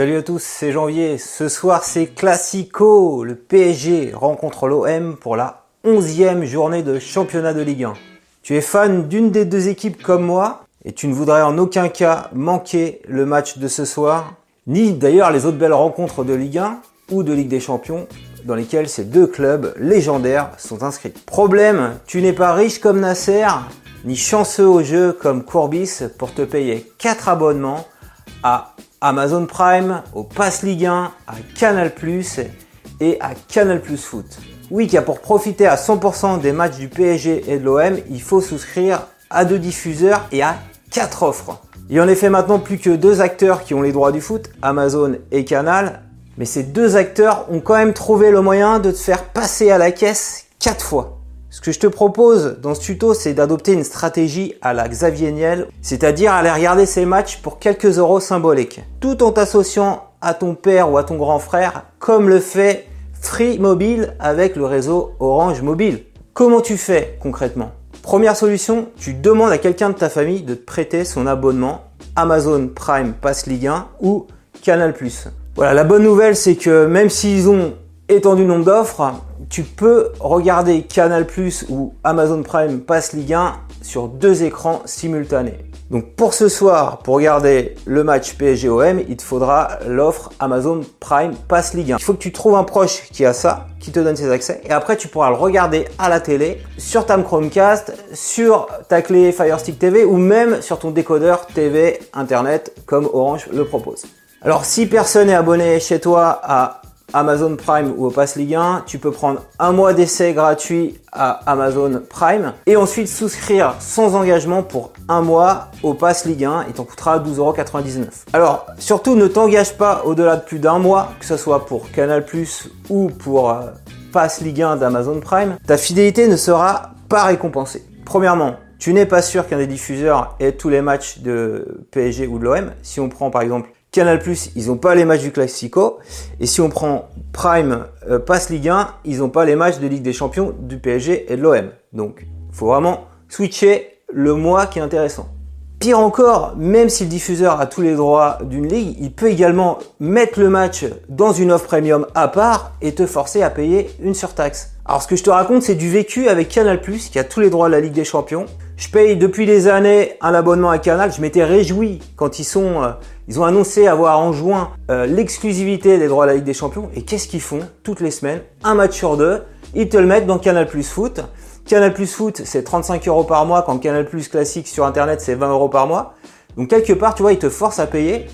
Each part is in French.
Salut à tous, c'est Janvier. Ce soir, c'est Classico. Le PSG rencontre l'OM pour la 11e journée de championnat de Ligue 1. Tu es fan d'une des deux équipes comme moi et tu ne voudrais en aucun cas manquer le match de ce soir, ni d'ailleurs les autres belles rencontres de Ligue 1 ou de Ligue des Champions dans lesquelles ces deux clubs légendaires sont inscrits. Problème, tu n'es pas riche comme Nasser, ni chanceux au jeu comme Courbis pour te payer 4 abonnements à Amazon Prime, au Pass Ligue 1, à Canal+, et à Canal Plus Foot. Oui, car pour profiter à 100% des matchs du PSG et de l'OM, il faut souscrire à deux diffuseurs et à quatre offres. Il y en effet maintenant plus que deux acteurs qui ont les droits du foot, Amazon et Canal, mais ces deux acteurs ont quand même trouvé le moyen de te faire passer à la caisse quatre fois. Ce que je te propose dans ce tuto, c'est d'adopter une stratégie à la Xavier Niel, c'est-à-dire aller regarder ces matchs pour quelques euros symboliques, tout en t'associant à ton père ou à ton grand frère, comme le fait Free Mobile avec le réseau Orange Mobile. Comment tu fais concrètement? Première solution, tu demandes à quelqu'un de ta famille de te prêter son abonnement Amazon Prime Pass Ligue 1 ou Canal+. Voilà, la bonne nouvelle c'est que même s'ils ont étendu le nombre d'offres, tu peux regarder Canal Plus ou Amazon Prime Pass Ligue 1 sur deux écrans simultanés. Donc pour ce soir, pour regarder le match PSG-OM, il te faudra l'offre Amazon Prime Pass Ligue 1. Il faut que tu trouves un proche qui a ça, qui te donne ses accès, et après tu pourras le regarder à la télé, sur ta Chromecast, sur ta clé Fire Stick TV ou même sur ton décodeur TV Internet comme Orange le propose. Alors si personne est abonné chez toi à Amazon Prime ou au Pass Ligue 1, tu peux prendre un mois d'essai gratuit à Amazon Prime et ensuite souscrire sans engagement pour un mois au Pass Ligue 1 et t'en coûtera 12,99€. Alors surtout ne t'engage pas au-delà de plus d'un mois, que ce soit pour Canal Plus ou pour euh, Pass Ligue 1 d'Amazon Prime. Ta fidélité ne sera pas récompensée. Premièrement, tu n'es pas sûr qu'un des diffuseurs ait tous les matchs de PSG ou de l'OM. Si on prend par exemple Canal ils n'ont pas les matchs du Classico. Et si on prend Prime euh, Pass Ligue 1, ils n'ont pas les matchs de Ligue des Champions du PSG et de l'OM. Donc, faut vraiment switcher le mois qui est intéressant. Pire encore, même si le diffuseur a tous les droits d'une ligue, il peut également mettre le match dans une offre premium à part et te forcer à payer une surtaxe. Alors ce que je te raconte, c'est du vécu avec Canal+, qui a tous les droits de la Ligue des Champions. Je paye depuis des années un abonnement à Canal. Je m'étais réjoui quand ils sont, euh, ils ont annoncé avoir en juin euh, l'exclusivité des droits à la Ligue des Champions. Et qu'est-ce qu'ils font toutes les semaines? Un match sur deux, ils te le mettent dans Canal Foot. Canal Plus Foot, c'est 35 euros par mois, quand Canal Plus Classique sur Internet, c'est 20 euros par mois. Donc quelque part, tu vois, ils te forcent à payer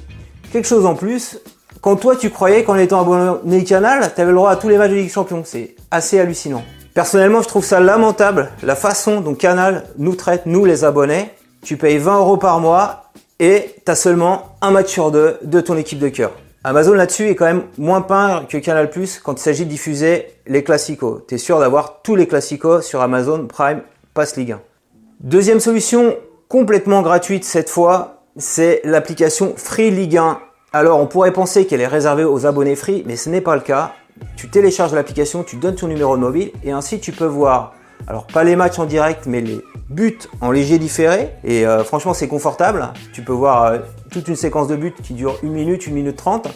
quelque chose en plus. Quand toi, tu croyais qu'en étant abonné Canal, tu avais le droit à tous les matchs de Ligue Champion. C'est assez hallucinant. Personnellement, je trouve ça lamentable, la façon dont Canal nous traite, nous les abonnés. Tu payes 20 euros par mois et tu as seulement un match sur deux de ton équipe de cœur. Amazon là-dessus est quand même moins peint que Canal Plus quand il s'agit de diffuser les classicos. Tu es sûr d'avoir tous les classicos sur Amazon Prime Pass Ligue 1. Deuxième solution, complètement gratuite cette fois, c'est l'application Free Ligue 1. Alors on pourrait penser qu'elle est réservée aux abonnés free, mais ce n'est pas le cas. Tu télécharges l'application, tu donnes ton numéro de mobile et ainsi tu peux voir, alors pas les matchs en direct, mais les buts en léger différé. Et euh, franchement c'est confortable. Tu peux voir euh, toute une séquence de buts qui dure 1 minute, 1 minute 30.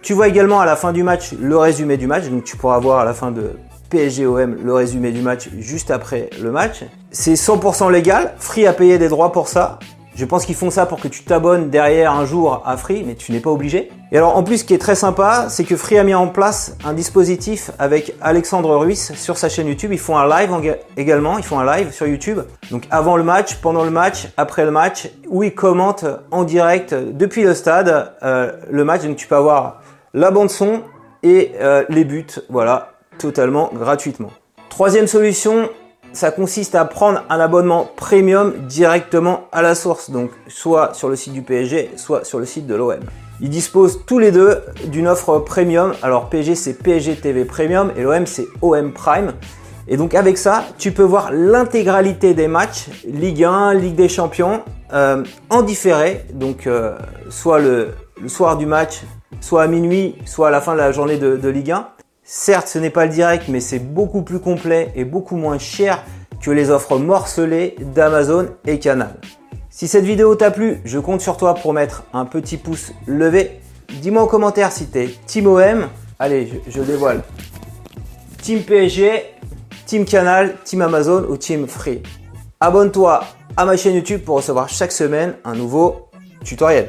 Tu vois également à la fin du match le résumé du match, donc tu pourras voir à la fin de PSG-OM le résumé du match juste après le match. C'est 100% légal, Free a payé des droits pour ça. Je pense qu'ils font ça pour que tu t'abonnes derrière un jour à Free, mais tu n'es pas obligé. Et alors en plus, ce qui est très sympa, c'est que Free a mis en place un dispositif avec Alexandre Ruiz sur sa chaîne YouTube. Ils font un live également, ils font un live sur YouTube. Donc avant le match, pendant le match, après le match, où ils commentent en direct depuis le stade euh, le match. Donc tu peux avoir la bande son et euh, les buts, voilà, totalement gratuitement. Troisième solution, ça consiste à prendre un abonnement premium directement à la source, donc soit sur le site du PSG, soit sur le site de l'OM. Ils disposent tous les deux d'une offre premium. Alors PSG c'est PSG TV Premium et l'OM c'est OM Prime. Et donc avec ça, tu peux voir l'intégralité des matchs Ligue 1, Ligue des Champions euh, en différé. Donc euh, soit le, soir du match, soit à minuit, soit à la fin de la journée de, de Ligue 1. Certes, ce n'est pas le direct, mais c'est beaucoup plus complet et beaucoup moins cher que les offres morcelées d'Amazon et Canal. Si cette vidéo t'a plu, je compte sur toi pour mettre un petit pouce levé. Dis-moi en commentaire si t'es Team OM, allez, je, dévoile, Team PSG, Team Canal, Team Amazon ou Team Free. Abonne-toi à ma chaîne YouTube pour recevoir chaque semaine un nouveau tutoriel.